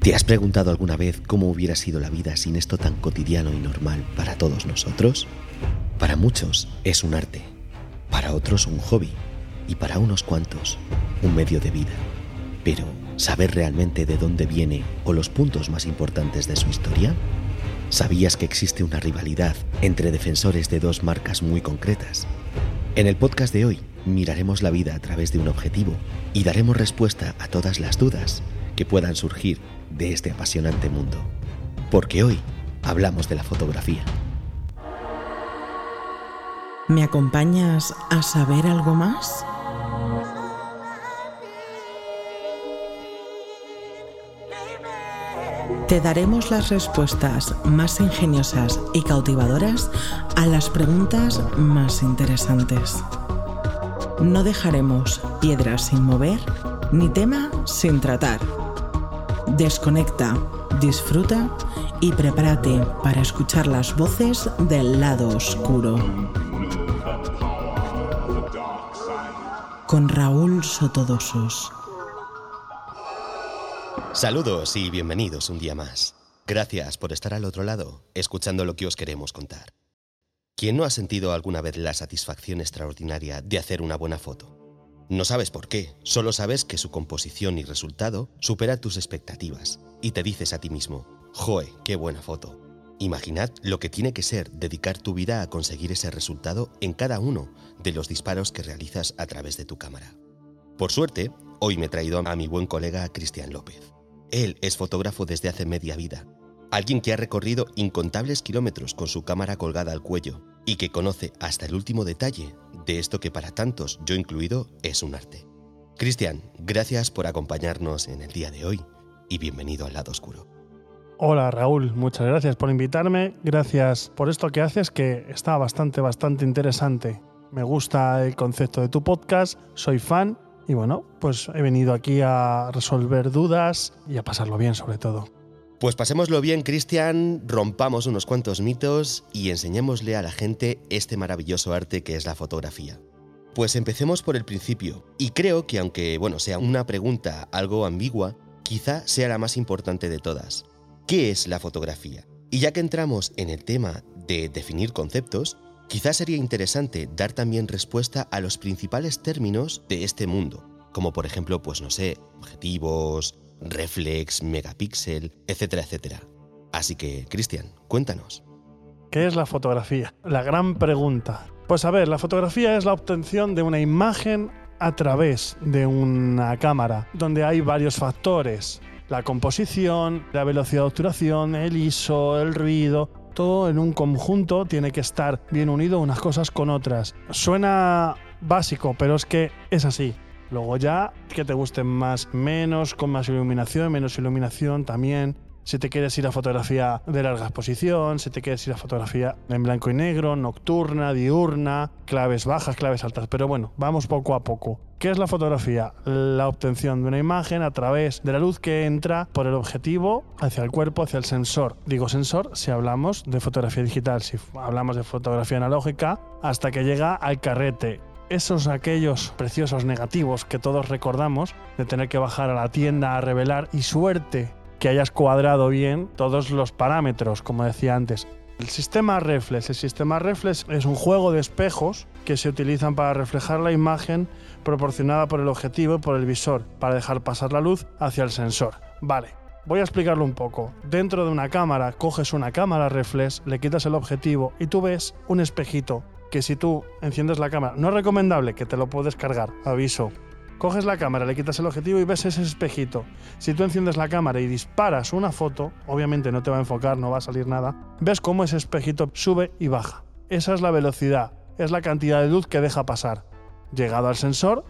¿Te has preguntado alguna vez cómo hubiera sido la vida sin esto tan cotidiano y normal para todos nosotros? Para muchos es un arte, para otros un hobby y para unos cuantos un medio de vida. Pero, ¿saber realmente de dónde viene o los puntos más importantes de su historia? ¿Sabías que existe una rivalidad entre defensores de dos marcas muy concretas? En el podcast de hoy miraremos la vida a través de un objetivo y daremos respuesta a todas las dudas que puedan surgir de este apasionante mundo. Porque hoy hablamos de la fotografía. ¿Me acompañas a saber algo más? Te daremos las respuestas más ingeniosas y cautivadoras a las preguntas más interesantes. No dejaremos piedras sin mover ni tema sin tratar. Desconecta, disfruta y prepárate para escuchar las voces del lado oscuro. Con Raúl Sotodosos. Saludos y bienvenidos un día más. Gracias por estar al otro lado, escuchando lo que os queremos contar. ¿Quién no ha sentido alguna vez la satisfacción extraordinaria de hacer una buena foto? No sabes por qué, solo sabes que su composición y resultado supera tus expectativas y te dices a ti mismo, ¡Joe, qué buena foto! Imaginad lo que tiene que ser dedicar tu vida a conseguir ese resultado en cada uno de los disparos que realizas a través de tu cámara. Por suerte, hoy me he traído a mi buen colega Cristian López. Él es fotógrafo desde hace media vida, alguien que ha recorrido incontables kilómetros con su cámara colgada al cuello y que conoce hasta el último detalle de esto que para tantos, yo incluido, es un arte. Cristian, gracias por acompañarnos en el día de hoy y bienvenido al lado oscuro. Hola Raúl, muchas gracias por invitarme, gracias por esto que haces que está bastante, bastante interesante. Me gusta el concepto de tu podcast, soy fan y bueno, pues he venido aquí a resolver dudas y a pasarlo bien sobre todo. Pues pasémoslo bien, Cristian, rompamos unos cuantos mitos y enseñémosle a la gente este maravilloso arte que es la fotografía. Pues empecemos por el principio, y creo que aunque, bueno, sea una pregunta algo ambigua, quizá sea la más importante de todas. ¿Qué es la fotografía? Y ya que entramos en el tema de definir conceptos, quizá sería interesante dar también respuesta a los principales términos de este mundo, como por ejemplo, pues no sé, objetivos, reflex, megapíxel, etcétera, etcétera. Así que, Cristian, cuéntanos. ¿Qué es la fotografía? La gran pregunta. Pues a ver, la fotografía es la obtención de una imagen a través de una cámara, donde hay varios factores. La composición, la velocidad de obturación, el ISO, el ruido, todo en un conjunto tiene que estar bien unido unas cosas con otras. Suena básico, pero es que es así. Luego ya que te gusten más, menos, con más iluminación, menos iluminación también. Si te quieres ir a fotografía de larga exposición, si te quieres ir a fotografía en blanco y negro, nocturna, diurna, claves bajas, claves altas. Pero bueno, vamos poco a poco. ¿Qué es la fotografía? La obtención de una imagen a través de la luz que entra por el objetivo hacia el cuerpo, hacia el sensor. Digo sensor si hablamos de fotografía digital, si hablamos de fotografía analógica, hasta que llega al carrete esos aquellos preciosos negativos que todos recordamos, de tener que bajar a la tienda a revelar y suerte que hayas cuadrado bien todos los parámetros, como decía antes. El sistema reflex. El sistema reflex es un juego de espejos que se utilizan para reflejar la imagen proporcionada por el objetivo y por el visor, para dejar pasar la luz hacia el sensor. Vale, voy a explicarlo un poco. Dentro de una cámara, coges una cámara reflex, le quitas el objetivo y tú ves un espejito que si tú enciendes la cámara, no es recomendable que te lo puedes cargar, aviso. Coges la cámara, le quitas el objetivo y ves ese espejito. Si tú enciendes la cámara y disparas una foto, obviamente no te va a enfocar, no va a salir nada, ves cómo ese espejito sube y baja. Esa es la velocidad, es la cantidad de luz que deja pasar. Llegado al sensor,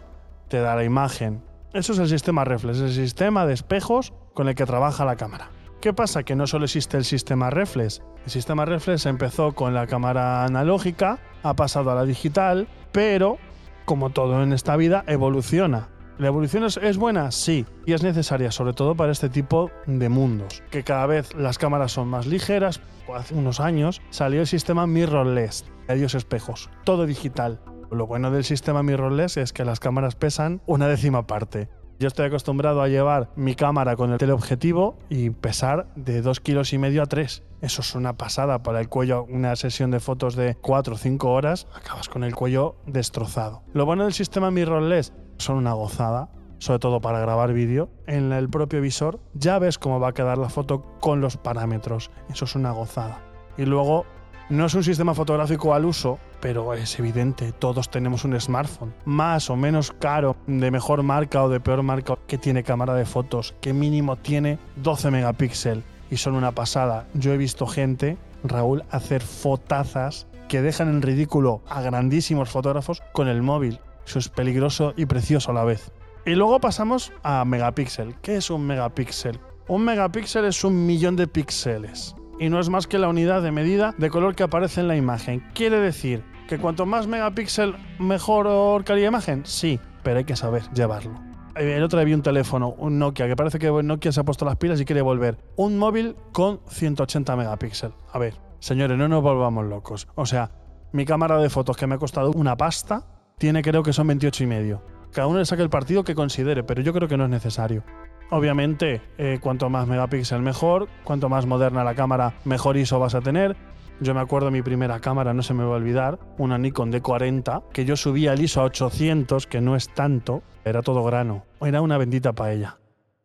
te da la imagen. Eso es el sistema reflex, el sistema de espejos con el que trabaja la cámara. ¿Qué pasa? Que no solo existe el sistema reflex. El sistema reflex empezó con la cámara analógica, ha pasado a la digital, pero como todo en esta vida, evoluciona. ¿La evolución es, buena? Sí, y es necesaria, sobre todo para este tipo de mundos. Que cada vez las cámaras son más ligeras. Hace unos años salió el sistema mirrorless, adiós espejos, todo digital. Lo bueno del sistema mirrorless es que las cámaras pesan una décima parte Yo estoy acostumbrado a llevar mi cámara con el teleobjetivo y pesar de 2 kilos y medio a 3. Eso es una pasada para el cuello. Una sesión de fotos de 4 o 5 horas, acabas con el cuello destrozado. Lo bueno del sistema mirrorless son una gozada, sobre todo para grabar vídeo. En el propio visor ya ves cómo va a quedar la foto con los parámetros. Eso es una gozada. Y luego no es un sistema fotográfico al uso, pero es evidente, todos tenemos un smartphone, más o menos caro, de mejor marca o de peor marca, que tiene cámara de fotos, que mínimo tiene 12 megapíxeles y son una pasada. Yo he visto gente, Raúl, hacer fotazas que dejan en ridículo a grandísimos fotógrafos con el móvil. Eso es peligroso y precioso a la vez. Y luego pasamos a megapíxel. ¿Qué es un megapíxel? Un megapíxel es un millón de píxeles y no es más que la unidad de medida de color que aparece en la imagen. Quiere decir que cuanto más megapíxel, mejor calidad de imagen. Sí, pero hay que saber llevarlo. Eh, el otro día vi un teléfono, un Nokia, que parece que Nokia se ha puesto las pilas y quiere volver. Un móvil con 180 megapíxeles. A ver, señores, no nos volvamos locos. O sea, mi cámara de fotos que me ha costado una pasta, tiene creo que son 28 y medio. Cada uno le saque el partido que considere, pero yo creo que no es necesario. Obviamente, eh, cuanto más megapíxel mejor, cuanto más moderna la cámara, mejor ISO vas a tener. Yo me acuerdo mi primera cámara, no se me va a olvidar, una Nikon D40, que yo subía el ISO a 800, que no es tanto, era todo grano, era una bendita paella.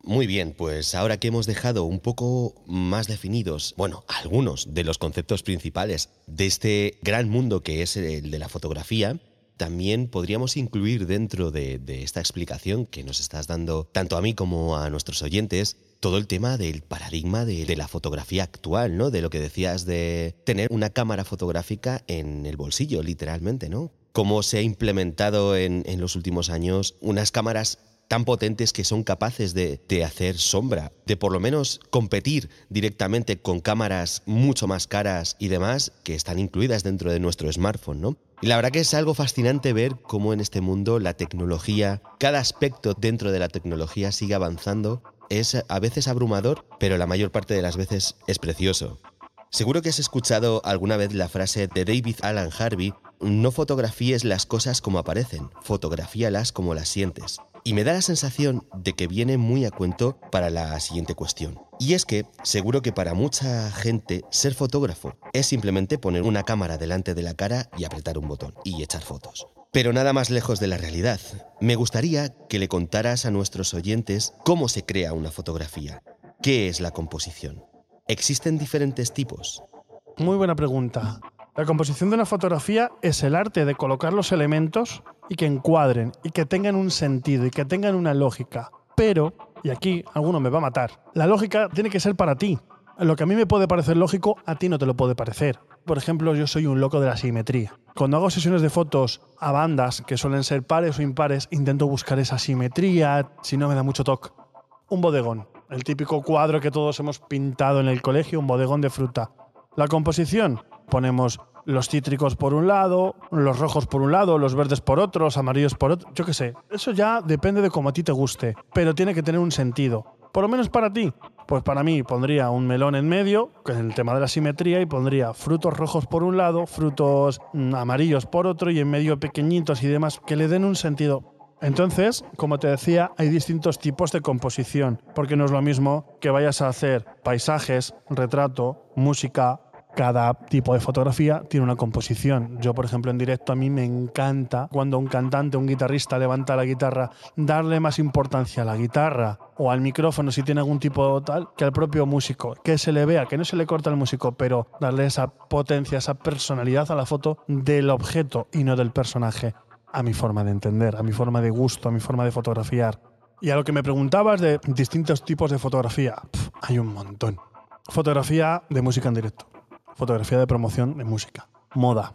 Muy bien, pues ahora que hemos dejado un poco más definidos, bueno, algunos de los conceptos principales de este gran mundo que es el de la fotografía, también podríamos incluir dentro de, esta explicación que nos estás dando tanto a mí como a nuestros oyentes todo el tema del paradigma de, la fotografía actual, ¿no? De lo que decías de tener una cámara fotográfica en el bolsillo, literalmente, ¿no? Cómo se ha implementado en, los últimos años unas cámaras tan potentes que son capaces de, hacer sombra, de por lo menos competir directamente con cámaras mucho más caras y demás que están incluidas dentro de nuestro smartphone, ¿no? Y la verdad que es algo fascinante ver cómo en este mundo la tecnología, cada aspecto dentro de la tecnología sigue avanzando. Es a veces abrumador, pero la mayor parte de las veces es precioso. Seguro que has escuchado alguna vez la frase de David Alan Harvey, no fotografíes las cosas como aparecen, fotografíalas como las sientes. Y me da la sensación de que viene muy a cuento para la siguiente cuestión. Y es que seguro que para mucha gente ser fotógrafo es simplemente poner una cámara delante de la cara y apretar un botón y echar fotos. Pero nada más lejos de la realidad. Me gustaría que le contaras a nuestros oyentes cómo se crea una fotografía. ¿Qué es la composición? ¿Existen diferentes tipos? Muy buena pregunta. La composición de una fotografía es el arte de colocar los elementos y que encuadren y que tengan un sentido y que tengan una lógica. Pero, y aquí alguno me va a matar, la lógica tiene que ser para ti. Lo que a mí me puede parecer lógico, a ti no te lo puede parecer. Por ejemplo, yo soy un loco de la simetría. Cuando hago sesiones de fotos a bandas que suelen ser pares o impares, intento buscar esa simetría, si no me da mucho toque. Un bodegón, el típico cuadro que todos hemos pintado en el colegio, un bodegón de fruta. La composición, ponemos los cítricos por un lado, los rojos por un lado, los verdes por otro, los amarillos por otro, yo qué sé. Eso ya depende de cómo a ti te guste, pero tiene que tener un sentido. Por lo menos para ti. Pues para mí pondría un melón en medio, que el tema de la simetría, y pondría frutos rojos por un lado, frutos mm, amarillos por otro, y en medio pequeñitos y demás, que le den un sentido. Entonces, como te decía, hay distintos tipos de composición, porque no es lo mismo que vayas a hacer paisajes, retrato, música, cada tipo de fotografía tiene una composición. Yo, por ejemplo, en directo a mí me encanta cuando un cantante, un guitarrista levanta la guitarra, darle más importancia a la guitarra o al micrófono si tiene algún tipo tal que al propio músico, que se le vea, que no se le corta al músico, pero darle esa potencia, esa personalidad a la foto del objeto y no del personaje, a mi forma de entender, a mi forma de gusto, a mi forma de fotografiar. Y a lo que me preguntabas de distintos tipos de fotografía, hay un montón. Fotografía de música en directo fotografía de promoción de música, moda,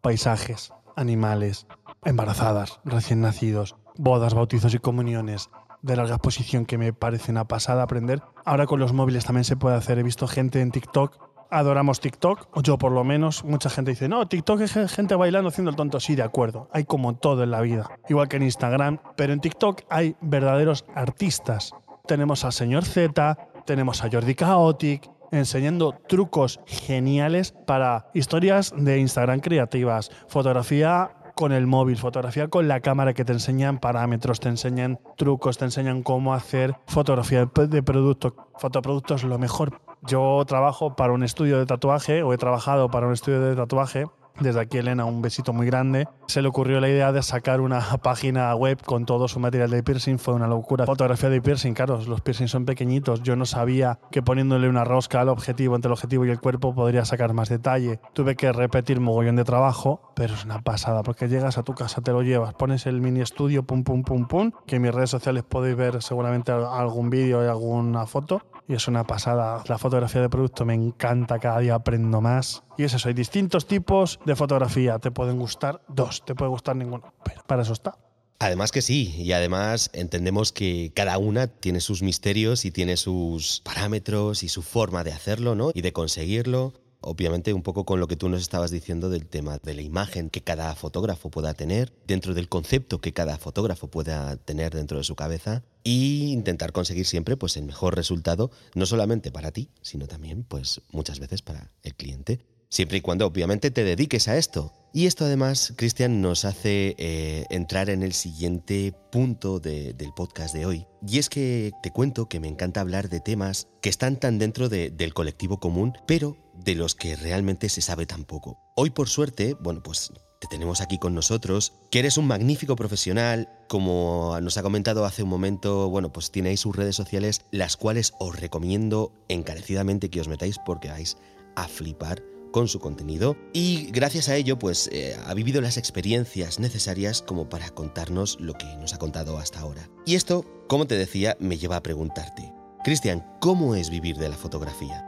paisajes, animales, embarazadas, recién nacidos, bodas, bautizos y comuniones de larga exposición que me parece una pasada aprender. Ahora con los móviles también se puede hacer. He visto gente en TikTok. Adoramos TikTok, o yo por lo menos. Mucha gente dice, no, TikTok es gente bailando haciendo el tonto. Sí, de acuerdo. Hay como todo en la vida. Igual que en Instagram. Pero en TikTok hay verdaderos artistas. Tenemos al señor Z, tenemos a Jordi Chaotic, enseñando trucos geniales para historias de Instagram creativas, fotografía con el móvil, fotografía con la cámara que te enseñan parámetros, te enseñan trucos, te enseñan cómo hacer fotografía de producto. Fotoproductos lo mejor. Yo trabajo para un estudio de tatuaje o he trabajado para un estudio de tatuaje desde aquí, Elena, un besito muy grande. Se le ocurrió la idea de sacar una página web con todo su material de piercing. Fue una locura. Fotografía de piercing, claro, los piercings son pequeñitos. Yo no sabía que poniéndole una rosca al objetivo, entre el objetivo y el cuerpo, podría sacar más detalle. Tuve que repetir mogollón de trabajo, pero es una pasada, porque llegas a tu casa, te lo llevas, pones el mini estudio, pum, pum, pum, pum, que en mis redes sociales podéis ver seguramente algún vídeo y alguna foto y es una pasada. La fotografía de producto me encanta, cada día aprendo más. Y es eso, hay distintos tipos de fotografía. Te pueden gustar dos, te puede gustar ninguno, pero para eso está. Además que sí, y además entendemos que cada una tiene sus misterios y tiene sus parámetros y su forma de hacerlo, ¿no? Y de conseguirlo. Obviamente un poco con lo que tú nos estabas diciendo del tema de la imagen que cada fotógrafo pueda tener, dentro del concepto que cada fotógrafo pueda tener dentro de su cabeza y intentar conseguir siempre pues el mejor resultado, no solamente para ti, sino también pues muchas veces para el cliente, siempre y cuando obviamente te dediques a esto. Y esto además, Cristian, nos hace eh, entrar en el siguiente punto del podcast de hoy. Y es que te cuento que me encanta hablar de temas que están tan dentro del colectivo común, pero de los que realmente se sabe tan poco. Hoy por suerte, bueno, pues te tenemos aquí con nosotros, que eres un magnífico profesional, como nos ha comentado hace un momento, bueno, pues tenéis sus redes sociales, las cuales os recomiendo encarecidamente que os metáis porque vais a flipar con su contenido y gracias a ello pues eh, ha vivido las experiencias necesarias como para contarnos lo que nos ha contado hasta ahora. Y esto, como te decía, me lleva a preguntarte, Cristian, ¿cómo es vivir de la fotografía?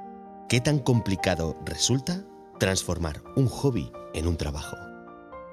¿Qué tan complicado resulta transformar un hobby en un trabajo?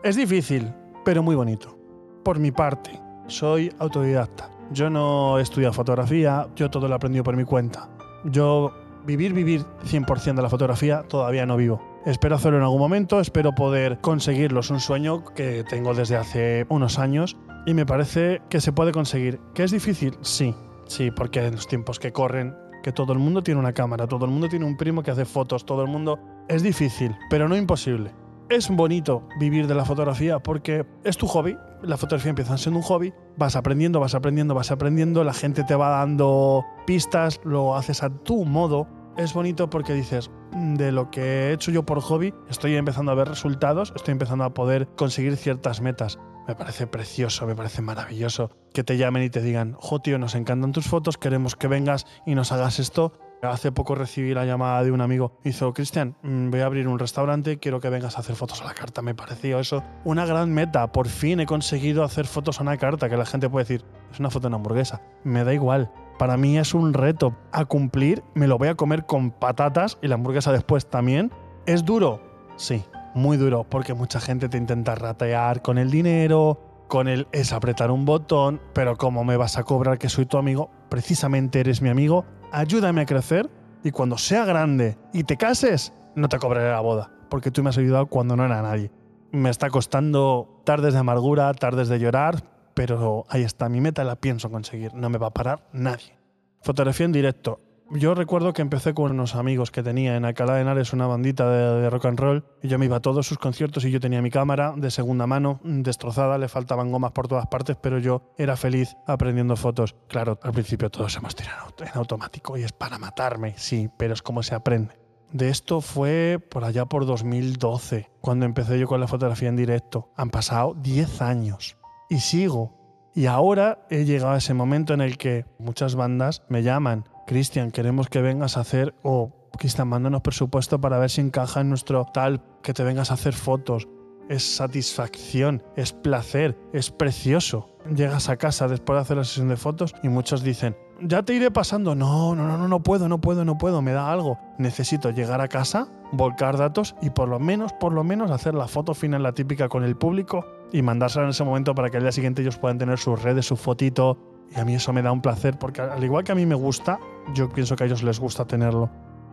Es difícil, pero muy bonito. Por mi parte, soy autodidacta. Yo no he estudiado fotografía, yo todo lo he aprendido por mi cuenta. Yo vivir, vivir 100% de la fotografía todavía no vivo. Espero hacerlo en algún momento, espero poder conseguirlo. Es un sueño que tengo desde hace unos años y me parece que se puede conseguir. ¿Que es difícil? Sí, sí, porque en los tiempos que corren que todo el mundo tiene una cámara, todo el mundo tiene un primo que hace fotos, todo el mundo... Es difícil, pero no imposible. Es bonito vivir de la fotografía porque es tu hobby, la fotografía empieza siendo un hobby, vas aprendiendo, vas aprendiendo, vas aprendiendo, la gente te va dando pistas, lo haces a tu modo. Es bonito porque dices, mm, de lo que he hecho yo por hobby, estoy empezando a ver resultados, estoy empezando a poder conseguir ciertas metas. Me parece precioso, me parece maravilloso que te llamen y te digan, jo tío, nos encantan tus fotos, queremos que vengas y nos hagas esto. Hace poco recibí la llamada de un amigo. Hizo, Cristian, mm, voy a abrir un restaurante, quiero que vengas a hacer fotos a la carta. Me pareció eso una gran meta. Por fin he conseguido hacer fotos a una carta, que la gente puede decir, es una foto de una hamburguesa. Me da igual. Para mí es un reto a cumplir. Me lo voy a comer con patatas y la hamburguesa después también. ¿Es duro? Sí, muy duro porque mucha gente te intenta ratear con el dinero, con el es apretar un botón, pero como me vas a cobrar que soy tu amigo, precisamente eres mi amigo, ayúdame a crecer y cuando sea grande y te cases, no te cobraré la boda, porque tú me has ayudado cuando no era nadie. Me está costando tardes de amargura, tardes de llorar, pero ahí está, mi meta la pienso conseguir, no me va a parar nadie. Fotografía en directo, yo recuerdo que empecé con unos amigos que tenía en Alcalá de Henares una bandita de, rock and roll y yo me iba a todos sus conciertos y yo tenía mi cámara de segunda mano destrozada, le faltaban gomas por todas partes, pero yo era feliz aprendiendo fotos. Claro, al principio todos hemos tirado en automático y es para matarme, sí, pero es como se aprende. De esto fue por allá por 2012, cuando empecé yo con la fotografía en directo. Han pasado 10 años y sigo. Y ahora he llegado a ese momento en el que muchas bandas me llaman Cristian, queremos que vengas a hacer, o Cristian, mándanos presupuesto para ver si encaja en nuestro tal, que te vengas a hacer fotos. Es satisfacción, es placer, es precioso. Llegas a casa después de hacer la sesión de fotos y muchos dicen, ya te iré pasando. No, no, no, no, no puedo, no puedo, no puedo, me da algo. Necesito llegar a casa, volcar datos y por lo menos, por lo menos hacer la foto final, la típica con el público y mandársela en ese momento para que al día siguiente ellos puedan tener sus redes, su fotito, y a mí eso me da un placer porque al igual que a mí me gusta, yo pienso que a ellos les gusta tenerlo.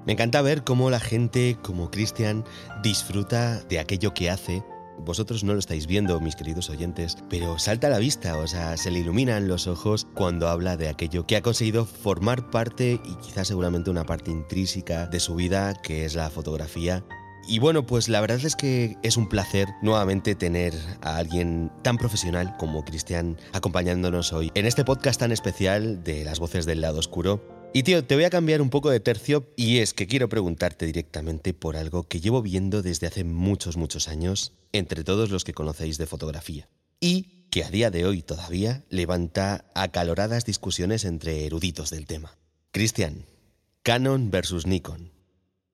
Me encanta ver cómo la gente como Cristian disfruta de aquello que hace. Vosotros no lo estáis viendo, mis queridos oyentes, pero salta a la vista, o sea, se le iluminan los ojos cuando habla de aquello que ha conseguido formar parte y quizás seguramente una parte intrínseca de su vida, que es la fotografía Y bueno, pues la verdad es que es un placer nuevamente tener a alguien tan profesional como Cristian acompañándonos hoy en este podcast tan especial de las voces del lado oscuro. Y tío, te voy a cambiar un poco de tercio y es que quiero preguntarte directamente por algo que llevo viendo desde hace muchos, muchos años entre todos los que conocéis de fotografía. Y que a día de hoy todavía levanta acaloradas discusiones entre eruditos del tema. Cristian, Canon versus Nikon.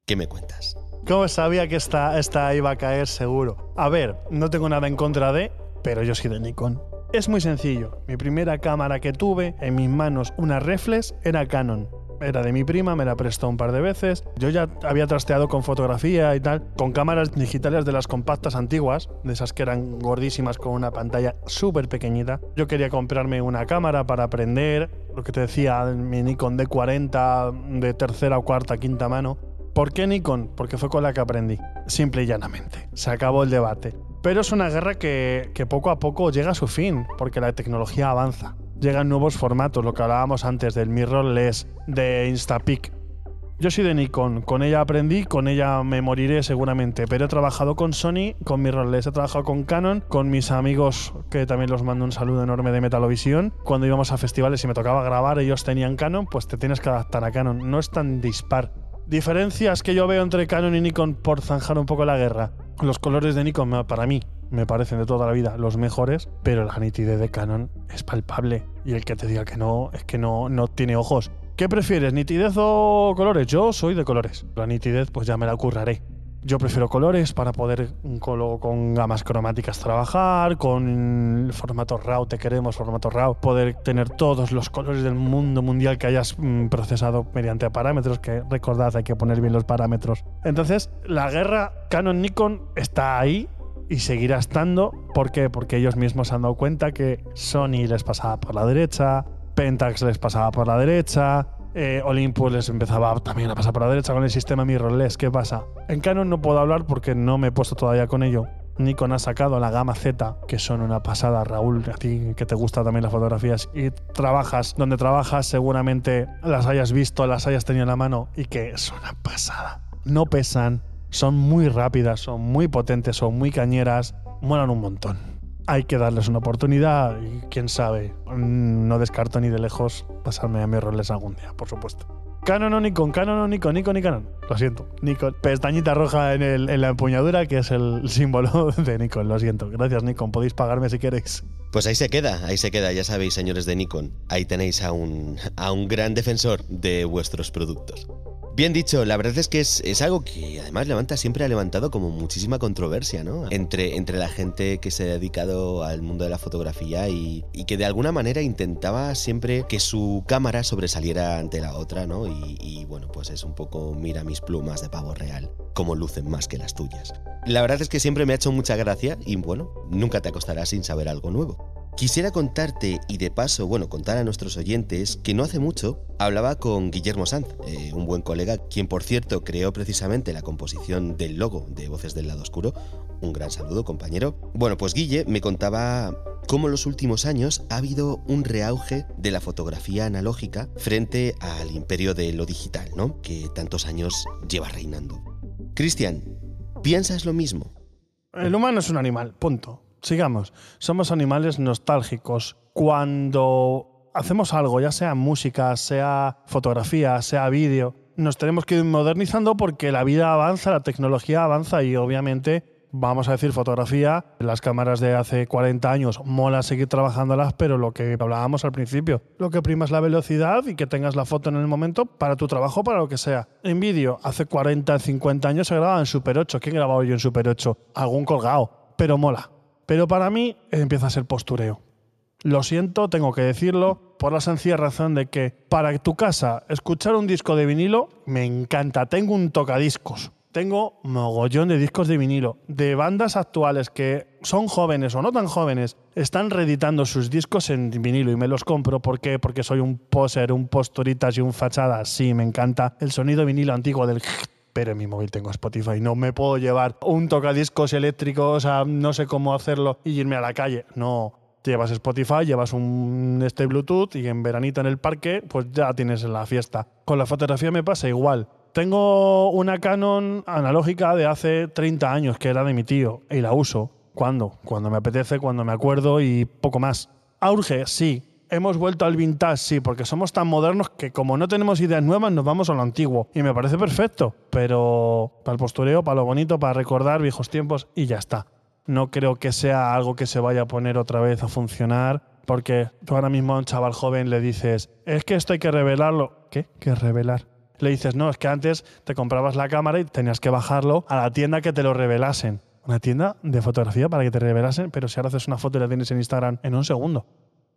¿Qué me cuentas? ¿Cómo sabía que esta, esta iba a caer seguro? A ver, no tengo nada en contra de, pero yo soy de Nikon. Es muy sencillo. Mi primera cámara que tuve en mis manos, una reflex, era Canon. Era de mi prima, me la prestó un par de veces. Yo ya había trasteado con fotografía y tal, con cámaras digitales de las compactas antiguas, de esas que eran gordísimas con una pantalla súper pequeñita. Yo quería comprarme una cámara para aprender, lo que te decía, mi Nikon D40 de tercera o cuarta, quinta mano ¿Por qué Nikon? Porque fue con la que aprendí, simple y llanamente. Se acabó el debate. Pero es una guerra que, poco a poco llega a su fin, porque la tecnología avanza. Llegan nuevos formatos, lo que hablábamos antes del mirrorless, de Instapic. Yo soy de Nikon, con ella aprendí, con ella me moriré seguramente, pero he trabajado con Sony, con mirrorless, he trabajado con Canon, con mis amigos, que también los mando un saludo enorme de Metalovisión. Cuando íbamos a festivales y me tocaba grabar, ellos tenían Canon, pues te tienes que adaptar a Canon. No es tan dispar Diferencias que yo veo entre Canon y Nikon por zanjar un poco la guerra. Los colores de Nikon, para mí, me parecen de toda la vida los mejores, pero la nitidez de Canon es palpable. Y el que te diga que no, es que no, no tiene ojos. ¿Qué prefieres, nitidez o colores? Yo soy de colores. La nitidez, pues ya me la curraré. Yo prefiero colores para poder con gamas cromáticas trabajar, con formato RAW, te queremos formato RAW, poder tener todos los colores del mundo mundial que hayas mm, procesado mediante parámetros, que recordad hay que poner bien los parámetros. Entonces, la guerra Canon-Nikon está ahí y seguirá estando. ¿Por qué? Porque ellos mismos se han dado cuenta que Sony les pasaba por la derecha, Pentax les pasaba por la derecha, eh, les empezaba también a pasar por la derecha con el sistema mirrorless. ¿Qué pasa? En Canon no puedo hablar porque no me he puesto todavía con ello. Nikon ha sacado la gama Z, que son una pasada, Raúl, a ti que te gustan también las fotografías y trabajas donde trabajas, seguramente las hayas visto, las hayas tenido en la mano y que es una pasada. No pesan, son muy rápidas, son muy potentes, son muy cañeras, molan un montón hay que darles una oportunidad y quién sabe, no descarto ni de lejos pasarme a mis roles algún día, por supuesto. Canon o Nikon, Canon o Nikon, Nikon y Canon. Lo siento, Nikon. Pestañita roja en, en la empuñadura, que es el símbolo de Nikon. Lo siento. Gracias, Nikon. Podéis pagarme si queréis. Pues ahí se queda, ahí se queda, ya sabéis, señores de Nikon. Ahí tenéis a un, a un gran defensor de vuestros productos. Bien dicho, la verdad es que es, algo que además levanta, siempre ha levantado como muchísima controversia, ¿no? Entre, entre la gente que se ha dedicado al mundo de la fotografía y, que de alguna manera intentaba siempre que su cámara sobresaliera ante la otra, ¿no? Y, bueno, pues es un poco mira mis plumas de pavo real, como lucen más que las tuyas. La verdad es que siempre me ha hecho mucha gracia y bueno, nunca te acostarás sin saber algo nuevo. Quisiera contarte y de paso, bueno, contar a nuestros oyentes que no hace mucho hablaba con Guillermo Sanz, eh, un buen colega, quien por cierto creó precisamente la composición del logo de Voces del Lado Oscuro. Un gran saludo, compañero. Bueno, pues Guille me contaba cómo en los últimos años ha habido un reauge de la fotografía analógica frente al imperio de lo digital, ¿no? Que tantos años lleva reinando. Cristian, ¿piensas lo mismo? El humano es un animal, punto sigamos. Somos animales nostálgicos. Cuando hacemos algo, ya sea música, sea fotografía, sea vídeo, nos tenemos que ir modernizando porque la vida avanza, la tecnología avanza y obviamente vamos a decir fotografía, las cámaras de hace 40 años, mola seguir trabajándolas, pero lo que hablábamos al principio, lo que prima es la velocidad y que tengas la foto en el momento para tu trabajo, para lo que sea. En vídeo, hace 40, 50 años se grababa en Super 8. ¿Quién grababa yo en Super 8? Algún colgado, pero mola. Pero para mí empieza a ser postureo. Lo siento, tengo que decirlo, por la sencilla razón de que para tu casa escuchar un disco de vinilo me encanta. Tengo un tocadiscos. Tengo mogollón de discos de vinilo, de bandas actuales que son jóvenes o no tan jóvenes, están reeditando sus discos en vinilo y me los compro. ¿Por qué? Porque soy un poser, un posturitas y un fachada. Sí, me encanta el sonido vinilo antiguo del pero en mi móvil tengo Spotify. No me puedo llevar un tocadiscos eléctrico, o sea, no sé cómo hacerlo y irme a la calle. No. Llevas Spotify, llevas un este Bluetooth y en veranito en el parque, pues ya tienes la fiesta. Con la fotografía me pasa igual. Tengo una Canon analógica de hace 30 años, que era de mi tío, y la uso. ¿Cuándo? Cuando me apetece, cuando me acuerdo y poco más. ¿Auge? Sí. Hemos vuelto al vintage, sí, porque somos tan modernos que como no tenemos ideas nuevas nos vamos a lo antiguo. Y me parece perfecto, pero para el postureo, para lo bonito, para recordar viejos tiempos y ya está. No creo que sea algo que se vaya a poner otra vez a funcionar, porque tú ahora mismo a un chaval joven le dices, es que esto hay que revelarlo. ¿Qué? ¿Qué revelar? Le dices, no, es que antes te comprabas la cámara y tenías que bajarlo a la tienda que te lo revelasen. Una tienda de fotografía para que te revelasen, pero si ahora haces una foto y la tienes en Instagram en un segundo.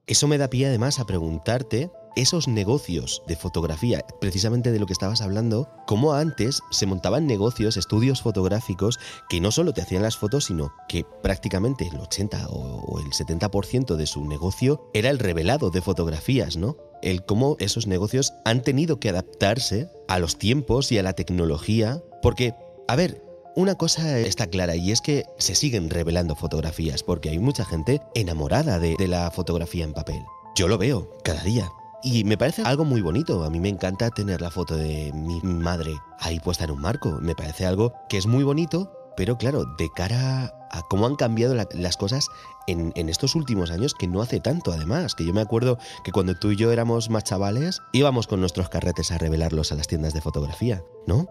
Eso me da pie además a preguntarte esos negocios de fotografía, precisamente de lo que estabas hablando, cómo antes se montaban negocios, estudios fotográficos que no solo te hacían las fotos, sino que prácticamente el 80 o el 70% de su negocio era el revelado de fotografías, ¿no? El cómo esos negocios han tenido que adaptarse a los tiempos y a la tecnología, porque, a ver, una cosa está clara y es que se siguen revelando fotografías porque hay mucha gente enamorada de, la fotografía en papel. Yo lo veo cada día. Y me parece algo muy bonito. A mí me encanta tener la foto de mi madre ahí puesta en un marco. Me parece algo que es muy bonito, pero claro, de cara a cómo han cambiado las cosas en, en, estos últimos años, que no hace tanto además, que yo me acuerdo que cuando tú y yo éramos más chavales, íbamos con nuestros carretes a revelarlos a las tiendas de fotografía, ¿no?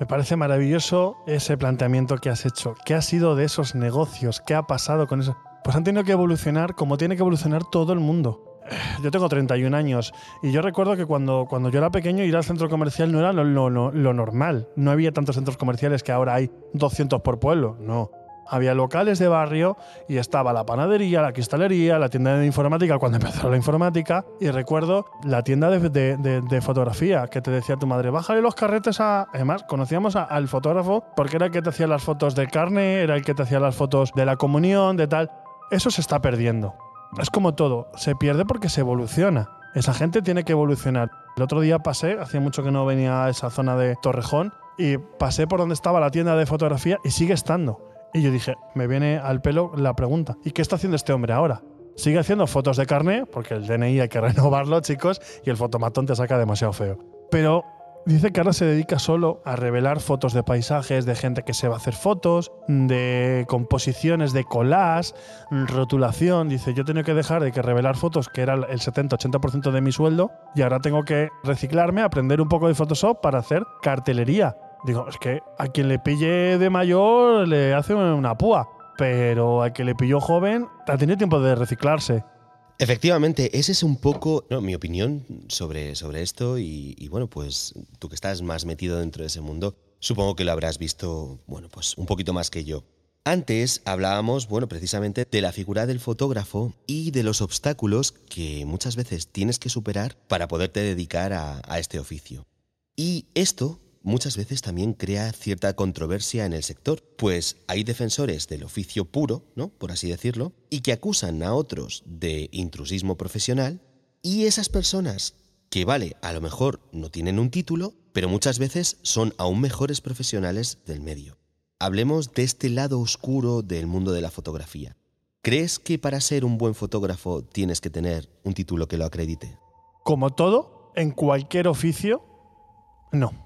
Me parece maravilloso ese planteamiento que has hecho. ¿Qué ha sido de esos negocios? ¿Qué ha pasado con eso? Pues han tenido que evolucionar como tiene que evolucionar todo el mundo. Yo tengo 31 años y yo recuerdo que cuando, cuando yo era pequeño ir al centro comercial no era lo, lo normal. No había tantos centros comerciales que ahora hay 200 por pueblo. No. Había locales de barrio y estaba la panadería, la cristalería, la tienda de informática cuando empezó la informática. Y recuerdo la tienda de, fotografía que te decía tu madre, bájale los carretes a... Además, conocíamos al fotógrafo porque era el que te hacía las fotos del carne, era el que te hacía las fotos de la comunión, de tal. Eso se está perdiendo. Es como todo, se pierde porque se evoluciona. Esa gente tiene que evolucionar. El otro día pasé, hacía mucho que no venía a esa zona de Torrejón, y pasé por donde estaba la tienda de fotografía y sigue estando y yo dije, me viene al pelo la pregunta, ¿y qué está haciendo este hombre ahora? Sigue haciendo fotos de carne, porque el DNI hay que renovarlo, chicos, y el fotomatón te saca demasiado feo. Pero dice que ahora se dedica solo a revelar fotos de paisajes, de gente que se va a hacer fotos, de composiciones, de collage, rotulación. Dice, yo tengo que dejar de que revelar fotos, que era el 70-80% de mi sueldo, y ahora tengo que reciclarme, aprender un poco de Photoshop para hacer cartelería. Digo, es que a quien le pille de mayor le hace una púa, pero al que le pilló joven ha tenido tiempo de reciclarse. Efectivamente, esa es un poco mi opinión sobre, sobre esto y, bueno, pues tú que estás más metido dentro de ese mundo, supongo que lo habrás visto, bueno, pues un poquito más que yo. Antes hablábamos, bueno, precisamente de la figura del fotógrafo y de los obstáculos que muchas veces tienes que superar para poderte dedicar a, a este oficio. Y esto muchas veces también crea cierta controversia en el sector, pues hay defensores del oficio puro, ¿no? por así decirlo, y que acusan a otros de intrusismo profesional, y esas personas que, vale, a lo mejor no tienen un título, pero muchas veces son aún mejores profesionales del medio. Hablemos de este lado oscuro del mundo de la fotografía. ¿Crees que para ser un buen fotógrafo tienes que tener un título que lo acredite? Como todo, en cualquier oficio, no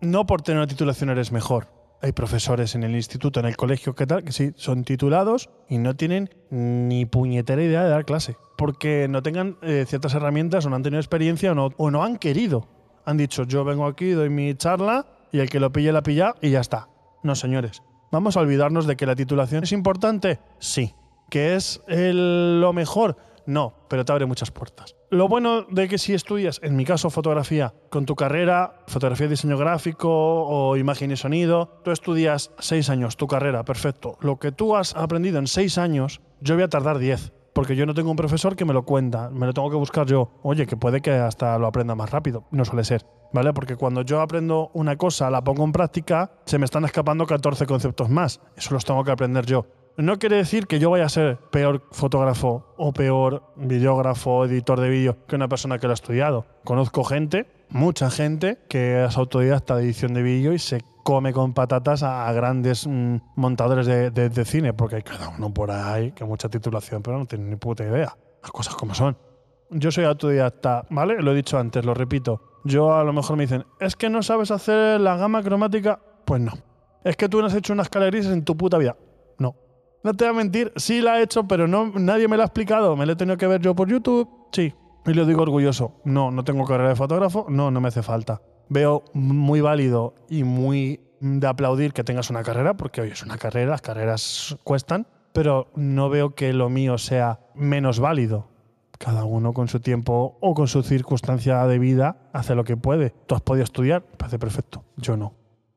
no por tener una titulación eres mejor. Hay profesores en el instituto, en el colegio, ¿qué tal? Que sí, son titulados y no tienen ni puñetera idea de dar clase. Porque no tengan eh, ciertas herramientas o no han tenido experiencia o no, o no han querido. Han dicho, yo vengo aquí, doy mi charla y el que lo pille la pilla y ya está. No, señores. Vamos a olvidarnos de que la titulación es importante. Sí. ¿Que es lo mejor? No, pero te abre muchas puertas. Lo bueno de que si estudias, en mi caso, fotografía, con tu carrera, fotografía de diseño gráfico o imagen y sonido, tú estudias seis años, tu carrera, perfecto. Lo que tú has aprendido en seis años, yo voy a tardar diez. Porque yo no tengo un profesor que me lo cuenta, me lo tengo que buscar yo. Oye, que puede que hasta lo aprenda más rápido. No suele ser, ¿vale? Porque cuando yo aprendo una cosa, la pongo en práctica, se me están escapando 14 conceptos más. Eso los tengo que aprender yo. No quiere decir que yo vaya a ser peor fotógrafo o peor videógrafo o editor de vídeo que una persona que lo ha estudiado. Conozco gente, mucha gente, que es autodidacta de edición de vídeo y se come con patatas a, grandes mm, montadores de, cine, porque hay cada uno por ahí que mucha titulación, pero no tiene ni puta idea. Las cosas como son. Yo soy autodidacta, ¿vale? Lo he dicho antes, lo repito. Yo a lo mejor me dicen, es que no sabes hacer la gama cromática. Pues no. Es que tú no has hecho unas escaleras en tu puta vida. No. No te voy a mentir, sí la he hecho, pero no, nadie me la ha explicado. Me la he tenido que ver yo por YouTube. Sí. Y lo digo orgulloso. No, no tengo carrera de fotógrafo. No, no me hace falta. Veo muy válido y muy de aplaudir que tengas una carrera, porque hoy es una carrera, las carreras cuestan, pero no veo que lo mío sea menos válido. Cada uno con su tiempo o con su circunstancia de vida hace lo que puede. Tú has podido estudiar, parece perfecto. Yo no.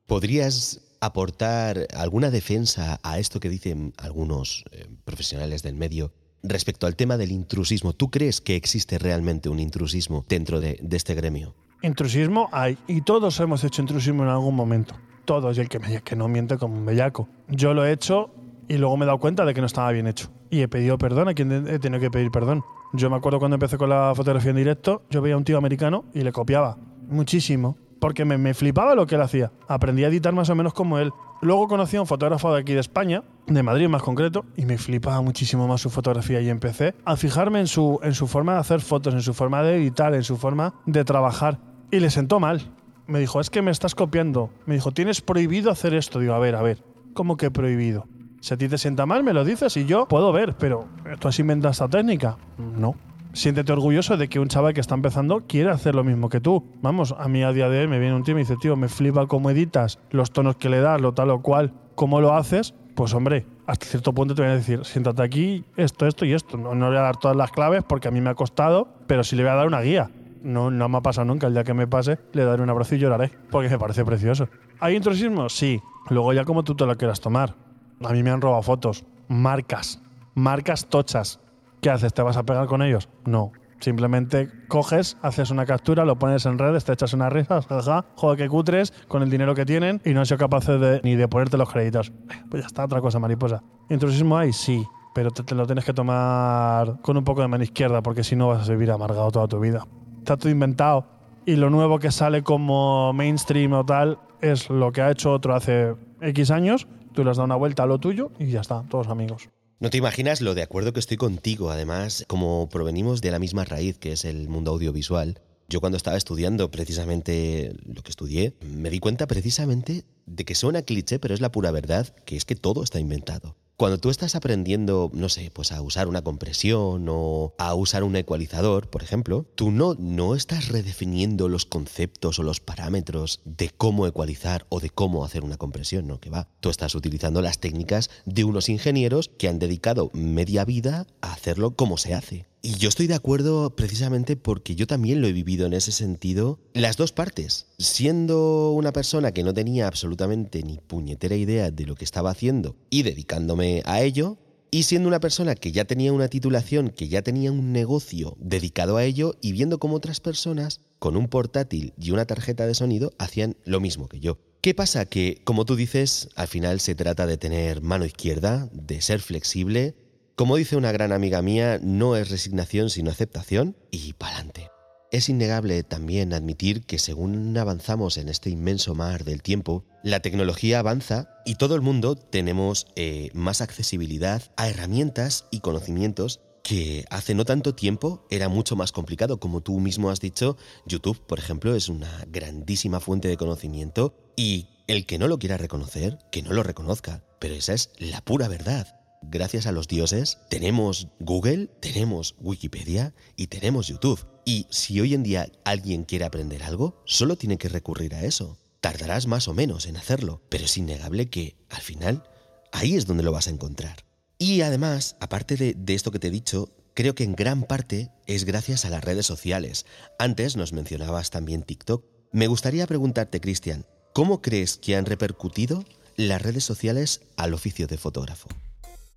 ¿Podrías aportar alguna defensa a esto que dicen algunos eh, profesionales del medio respecto al tema del intrusismo? ¿Tú crees que existe realmente un intrusismo dentro de, este gremio? Intrusismo hay, y todos hemos hecho intrusismo en algún momento. Todos, y el que, me, que no miente como un bellaco. Yo lo he hecho y luego me he dado cuenta de que no estaba bien hecho. Y he pedido perdón a quien he tenido que pedir perdón. Yo me acuerdo cuando empecé con la fotografía en directo, yo veía a un tío americano y le copiaba muchísimo, porque me, me flipaba lo que él hacía. Aprendí a editar más o menos como él. Luego conocí a un fotógrafo de aquí de España, de Madrid más concreto, y me flipaba muchísimo más su fotografía y empecé a fijarme en su, en su forma de hacer fotos, en su forma de editar, en su forma de trabajar. Y le sentó mal. Me dijo, es que me estás copiando. Me dijo, tienes prohibido hacer esto. Digo, a ver, a ver, ¿cómo que prohibido? Si a ti te sienta mal, me lo dices y yo puedo ver, pero ¿tú has inventado esta técnica? No. Siéntete orgulloso de que un chaval que está empezando quiere hacer lo mismo que tú. Vamos, a mí a día de hoy me viene un tío y me dice, tío, me flipa cómo editas, los tonos que le das, lo tal o cual, cómo lo haces. Pues hombre, hasta cierto punto te voy a decir, siéntate aquí, esto, esto y esto. No, no le voy a dar todas las claves porque a mí me ha costado, pero sí le voy a dar una guía. No, no me ha pasado nunca. El día que me pase, le daré un abrazo y lloraré, porque me parece precioso. ¿Hay intrusismo? Sí. Luego ya como tú te lo quieras tomar. A mí me han robado fotos. Marcas. Marcas tochas. ¿Qué haces? ¿Te vas a pegar con ellos? No. Simplemente coges, haces una captura, lo pones en redes, te echas unas risas, jaja, joder, que cutres con el dinero que tienen y no han sido capaces de, ni de ponerte los créditos. Pues ya está, otra cosa, mariposa. ¿Intrusismo hay? Sí. Pero te, te lo tienes que tomar con un poco de mano izquierda porque si no vas a vivir amargado toda tu vida. Está todo inventado y lo nuevo que sale como mainstream o tal es lo que ha hecho otro hace X años tú le has dado una vuelta a lo tuyo y ya está, todos amigos. No te imaginas lo de acuerdo que estoy contigo, además, como provenimos de la misma raíz que es el mundo audiovisual. Yo cuando estaba estudiando precisamente lo que estudié, me di cuenta precisamente de que suena cliché, pero es la pura verdad, que es que todo está inventado. Cuando tú estás aprendiendo, no sé, pues a usar una compresión o a usar un ecualizador, por ejemplo, tú no, no estás redefiniendo los conceptos o los parámetros de cómo ecualizar o de cómo hacer una compresión, no, que va. Tú estás utilizando las técnicas de unos ingenieros que han dedicado media vida a hacerlo como se hace. Y yo estoy de acuerdo precisamente porque yo también lo he vivido en ese sentido, las dos partes. Siendo una persona que no tenía absolutamente ni puñetera idea de lo que estaba haciendo y dedicándome a ello, y siendo una persona que ya tenía una titulación, que ya tenía un negocio dedicado a ello y viendo cómo otras personas con un portátil y una tarjeta de sonido hacían lo mismo que yo. ¿Qué pasa? Que, como tú dices, al final se trata de tener mano izquierda, de ser flexible, como dice una gran amiga mía, no es resignación sino aceptación y pa'lante. Es innegable también admitir que según avanzamos en este inmenso mar del tiempo, la tecnología avanza y todo el mundo tenemos eh, más accesibilidad a herramientas y conocimientos que hace no tanto tiempo era mucho más complicado. Como tú mismo has dicho, YouTube, por ejemplo, es una grandísima fuente de conocimiento y el que no lo quiera reconocer, que no lo reconozca. Pero esa es la pura verdad gracias a los dioses, tenemos Google, tenemos Wikipedia y tenemos YouTube. Y si hoy en día alguien quiere aprender algo, solo tiene que recurrir a eso. Tardarás más o menos en hacerlo, pero es innegable que, al final, ahí es donde lo vas a encontrar. Y además, aparte de, esto que te he dicho, creo que en gran parte es gracias a las redes sociales. Antes nos mencionabas también TikTok. Me gustaría preguntarte, Cristian, ¿cómo crees que han repercutido las redes sociales al oficio de fotógrafo?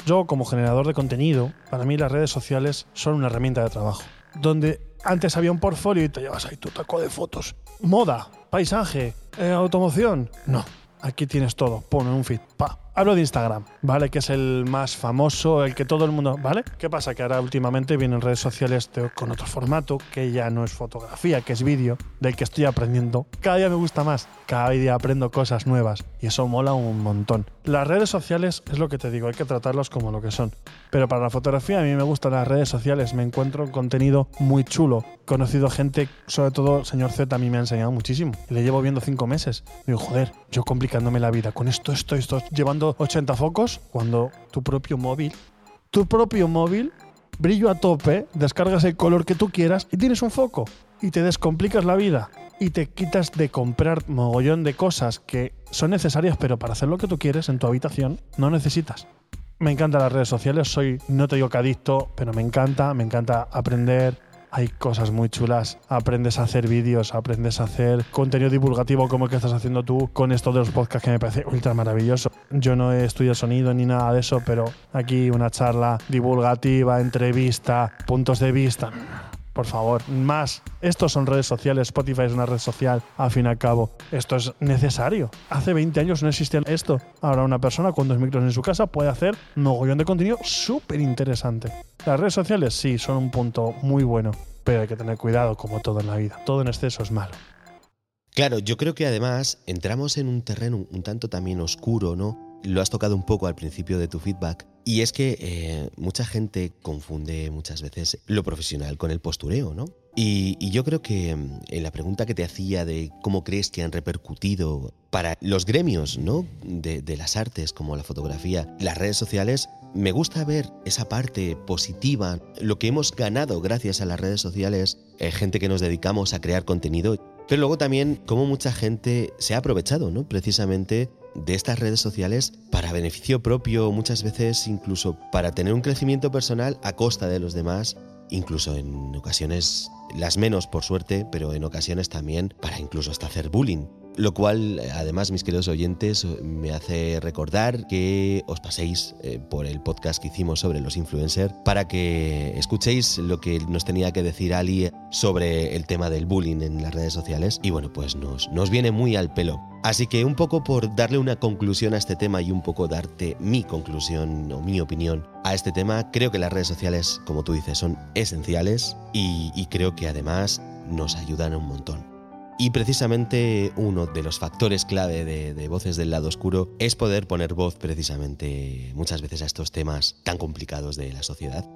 Yo, como generador de contenido, para mí las redes sociales son una herramienta de trabajo. Donde antes había un portfolio y te llevas ahí tu taco de fotos. Moda, paisaje, eh, automoción. No, aquí tienes todo. Pone un feed. Pa. Hablo de Instagram. ¿Vale? Que es el más famoso, el que todo el mundo, ¿vale? ¿Qué pasa? Que ahora últimamente vienen redes sociales con otro formato, que ya no es fotografía, que es vídeo, del que estoy aprendiendo. Cada día me gusta más, cada día aprendo cosas nuevas y eso mola un montón. Las redes sociales es lo que te digo, hay que tratarlos como lo que son. Pero para la fotografía a mí me gustan las redes sociales, me encuentro contenido muy chulo. He conocido gente, sobre todo señor Z a mí me ha enseñado muchísimo. Le llevo viendo cinco meses. Digo, joder, yo complicándome la vida con esto, esto, esto, llevando 80 focos, cuando tu propio móvil, tu propio móvil, brillo a tope, descargas el color que tú quieras y tienes un foco. Y te descomplicas la vida y te quitas de comprar mogollón de cosas que son necesarias, pero para hacer lo que tú quieres en tu habitación no necesitas. Me encantan las redes sociales, soy, no te digo que adicto, pero me encanta, me encanta aprender. Hay cosas muy chulas. Aprendes a hacer vídeos, aprendes a hacer contenido divulgativo como el que estás haciendo tú con esto de los podcasts que me parece ultra maravilloso. Yo no he estudiado sonido ni nada de eso, pero aquí una charla divulgativa, entrevista, puntos de vista por favor, más. Estos son redes sociales, Spotify es una red social, al fin y al cabo. Esto es necesario. Hace 20 años no existía esto. Ahora una persona con dos micros en su casa puede hacer un mogollón de contenido súper interesante. Las redes sociales sí, son un punto muy bueno, pero hay que tener cuidado como todo en la vida. Todo en exceso es malo. Claro, yo creo que además entramos en un terreno un tanto también oscuro, ¿no? Lo has tocado un poco al principio de tu feedback, y es que eh, mucha gente confunde muchas veces lo profesional con el postureo, ¿no? Y, yo creo que en la pregunta que te hacía de cómo crees que han repercutido para los gremios, ¿no? De, las artes como la fotografía, las redes sociales, me gusta ver esa parte positiva, lo que hemos ganado gracias a las redes sociales, eh, gente que nos dedicamos a crear contenido, pero luego también cómo mucha gente se ha aprovechado, ¿no? Precisamente de estas redes sociales para beneficio propio, muchas veces incluso para tener un crecimiento personal a costa de los demás, incluso en ocasiones, las menos por suerte, pero en ocasiones también para incluso hasta hacer bullying. Lo cual, además, mis queridos oyentes, me hace recordar que os paséis eh, por el podcast que hicimos sobre los influencers para que escuchéis lo que nos tenía que decir Ali sobre el tema del bullying en las redes sociales. Y bueno, pues nos, nos viene muy al pelo. Así que un poco por darle una conclusión a este tema y un poco darte mi conclusión o mi opinión a este tema, creo que las redes sociales, como tú dices, son esenciales y, y creo que además nos ayudan un montón. Y precisamente uno de los factores clave de, Voces del lado oscuro es poder poner voz precisamente muchas veces a estos temas tan complicados de la sociedad.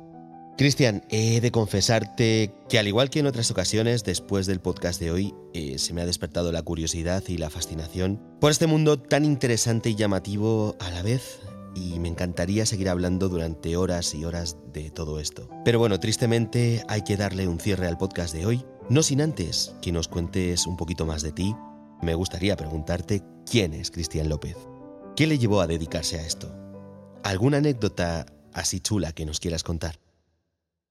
Cristian, he de confesarte que al igual que en otras ocasiones, después del podcast de hoy, eh, se me ha despertado la curiosidad y la fascinación por este mundo tan interesante y llamativo a la vez, y me encantaría seguir hablando durante horas y horas de todo esto. Pero bueno, tristemente hay que darle un cierre al podcast de hoy, no sin antes que nos cuentes un poquito más de ti, me gustaría preguntarte quién es Cristian López. ¿Qué le llevó a dedicarse a esto? ¿Alguna anécdota así chula que nos quieras contar?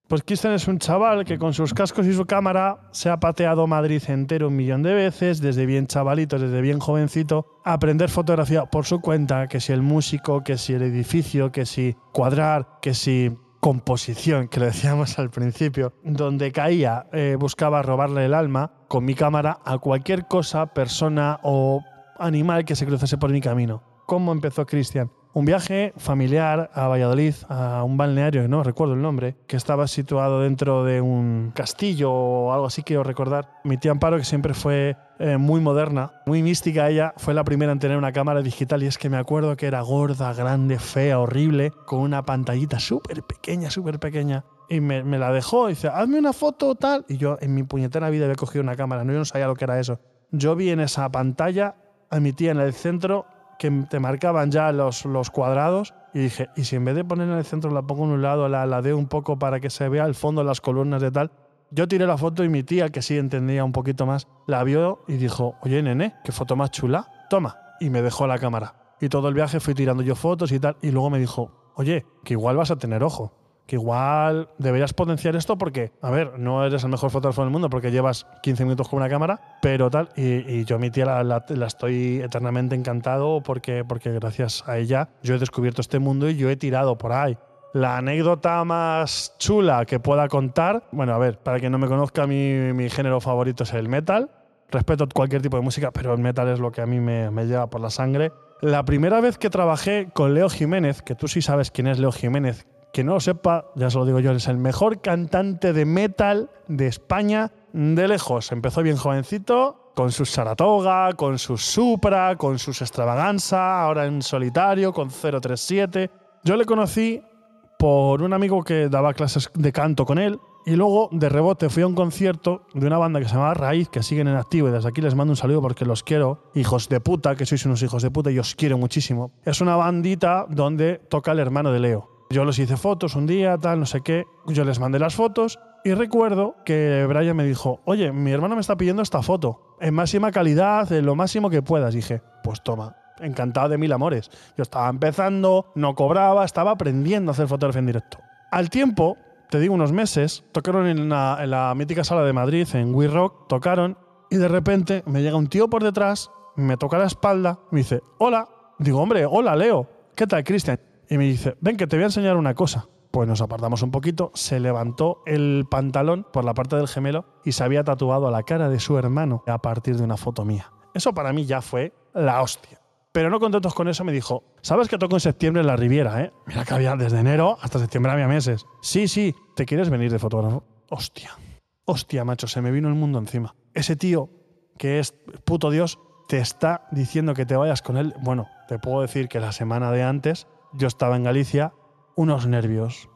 Pues Cristian es un chaval que con sus cascos y su cámara se ha pateado Madrid entero un millón de veces, desde bien chavalito, desde bien jovencito, a aprender fotografía por su cuenta, que si el músico, que si el edificio, que si cuadrar, que si composición, que lo decíamos al principio, donde caía, eh, buscaba robarle el alma con mi cámara a cualquier cosa, persona o animal que se cruzase por mi camino. ¿Cómo empezó Cristian? Un viaje familiar a Valladolid, a un balneario, no recuerdo el nombre, que estaba situado dentro de un castillo o algo así, quiero recordar. Mi tía Amparo, que siempre fue eh, muy moderna, muy mística ella, fue la primera en tener una cámara digital y es que me acuerdo que era gorda, grande, fea, horrible, con una pantallita súper pequeña, súper pequeña. Y me, la dejó y dice, hazme una foto tal. Y yo en mi puñetera vida había cogido una cámara, no, yo no sabía lo que era eso. Yo vi en esa pantalla a mi tía en el centro que te marcaban ya los, los cuadrados y dije, ¿y si en vez de poner en el centro la pongo en un lado, la ladeo un poco para que se vea el fondo, las columnas de tal? Yo tiré la foto y mi tía, que sí entendía un poquito más, la vio y dijo, oye, nene, qué foto más chula, toma. Y me dejó la cámara. Y todo el viaje fui tirando yo fotos y tal. Y luego me dijo, oye, que igual vas a tener ojo que igual deberías potenciar esto porque, a ver, no eres el mejor fotógrafo del mundo porque llevas 15 minutos con una cámara, pero tal, y, yo mi tía la, la, estoy eternamente encantado porque, porque gracias a ella yo he descubierto este mundo y yo he tirado por ahí. La anécdota más chula que pueda contar, bueno, a ver, para quien no me conozca, mi, mi género favorito es el metal. Respeto cualquier tipo de música, pero el metal es lo que a mí me, me lleva por la sangre. La primera vez que trabajé con Leo Jiménez, que tú sí sabes quién es Leo Jiménez, que no lo sepa, ya se lo digo yo, es el mejor cantante de metal de España de lejos. Empezó bien jovencito, con sus Saratoga, con sus Supra, con sus Extravaganza, ahora en solitario, con 037. Yo le conocí por un amigo que daba clases de canto con él. Y luego, de rebote, fui a un concierto de una banda que se llamaba Raíz, que siguen en activo, y desde aquí les mando un saludo porque los quiero. Hijos de puta, que sois unos hijos de puta y os quiero muchísimo. Es una bandita donde toca el hermano de Leo. Yo les hice fotos un día, tal, no sé qué. Yo les mandé las fotos y recuerdo que Brian me dijo, oye, mi hermano me está pidiendo esta foto, en máxima calidad, en lo máximo que puedas. dije, pues toma, encantado de mil amores. Yo estaba empezando, no cobraba, estaba aprendiendo a hacer fotografía en directo. Al tiempo, te digo unos meses, tocaron en la, mítica sala de Madrid, en We Rock, tocaron y de repente me llega un tío por detrás, me toca la espalda, me dice, hola. Digo, hombre, hola, Leo. ¿Qué tal, Cristian? Y me dice, ven que te voy a enseñar una cosa. Pues nos apartamos un poquito, se levantó el pantalón por la parte del gemelo y se había tatuado a la cara de su hermano a partir de una foto mía. Eso para mí ya fue la hostia. Pero no contentos con eso, me dijo, ¿sabes que toco en septiembre en la Riviera, eh? Mira que había desde enero hasta septiembre había meses. Sí, sí, ¿te quieres venir de fotógrafo? Hostia, hostia, macho, se me vino el mundo encima. Ese tío, que es puto Dios, te está diciendo que te vayas con él. Bueno, te puedo decir que la semana de antes yo estaba en Galicia, unos nervios,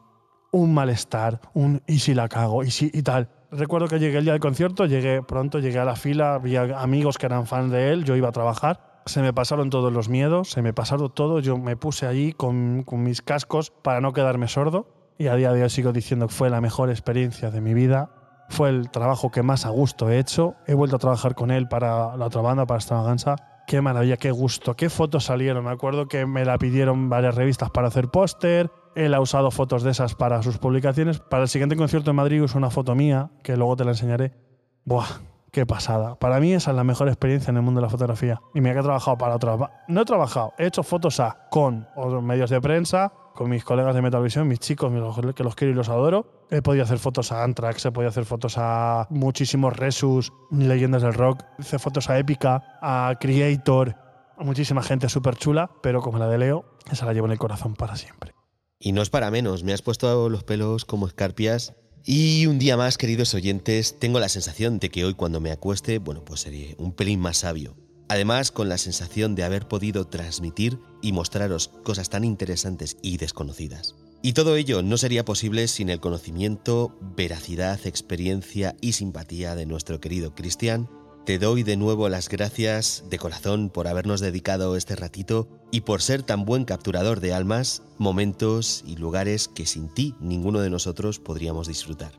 un malestar, un y si la cago, y si y tal. Recuerdo que llegué el día del concierto, llegué pronto, llegué a la fila, había amigos que eran fans de él, yo iba a trabajar. Se me pasaron todos los miedos, se me pasaron todo, yo me puse allí con, con mis cascos para no quedarme sordo y a día de hoy sigo diciendo que fue la mejor experiencia de mi vida. Fue el trabajo que más a gusto he hecho. He vuelto a trabajar con él para la otra banda, para Extravaganza Qué maravilla, qué gusto, qué fotos salieron. Me acuerdo que me la pidieron varias revistas para hacer póster. Él ha usado fotos de esas para sus publicaciones. Para el siguiente concierto en Madrid uso una foto mía, que luego te la enseñaré. Buah, qué pasada. Para mí esa es la mejor experiencia en el mundo de la fotografía. Y me he trabajado para otras. No he trabajado, he hecho fotos a con otros medios de prensa, con mis colegas de Metalvisión, mis chicos, que los quiero y los adoro. He podido hacer fotos a Anthrax, he podido hacer fotos a muchísimos Resus, leyendas del rock. Hice fotos a Épica, a Creator, a muchísima gente súper chula, pero como la de Leo, esa la llevo en el corazón para siempre. Y no es para menos, me has puesto los pelos como escarpias. Y un día más, queridos oyentes, tengo la sensación de que hoy cuando me acueste, bueno, pues seré un pelín más sabio. Además, con la sensación de haber podido transmitir y mostraros cosas tan interesantes y desconocidas. Y todo ello no sería posible sin el conocimiento, veracidad, experiencia y simpatía de nuestro querido Cristian. Te doy de nuevo las gracias de corazón por habernos dedicado este ratito y por ser tan buen capturador de almas, momentos y lugares que sin ti ninguno de nosotros podríamos disfrutar.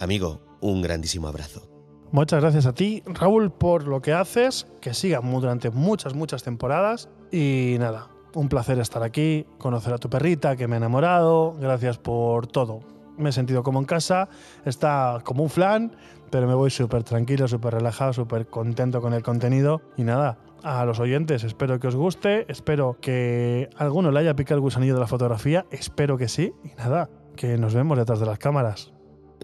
Amigo, un grandísimo abrazo. Muchas gracias a ti, Raúl, por lo que haces, que siga durante muchas, muchas temporadas. Y nada, un placer estar aquí, conocer a tu perrita que me ha enamorado, gracias por todo. Me he sentido como en casa, está como un flan, pero me voy súper tranquilo, súper relajado, súper contento con el contenido. Y nada, a los oyentes, espero que os guste, espero que alguno le haya picado el gusanillo de la fotografía, espero que sí. Y nada, que nos vemos detrás de las cámaras.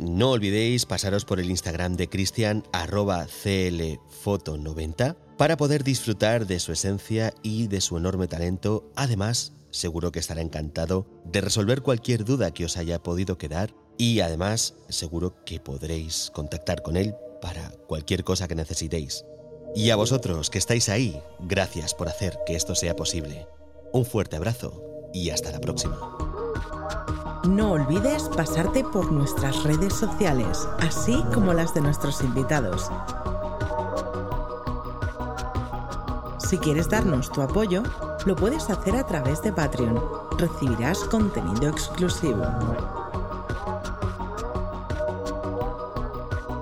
No olvidéis pasaros por el Instagram de Cristian arroba clfoto90 para poder disfrutar de su esencia y de su enorme talento. Además, seguro que estará encantado de resolver cualquier duda que os haya podido quedar y además seguro que podréis contactar con él para cualquier cosa que necesitéis. Y a vosotros que estáis ahí, gracias por hacer que esto sea posible. Un fuerte abrazo y hasta la próxima. No olvides pasarte por nuestras redes sociales, así como las de nuestros invitados. Si quieres darnos tu apoyo, lo puedes hacer a través de Patreon. Recibirás contenido exclusivo.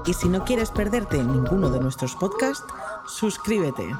Y si no quieres perderte ninguno de nuestros podcasts, suscríbete.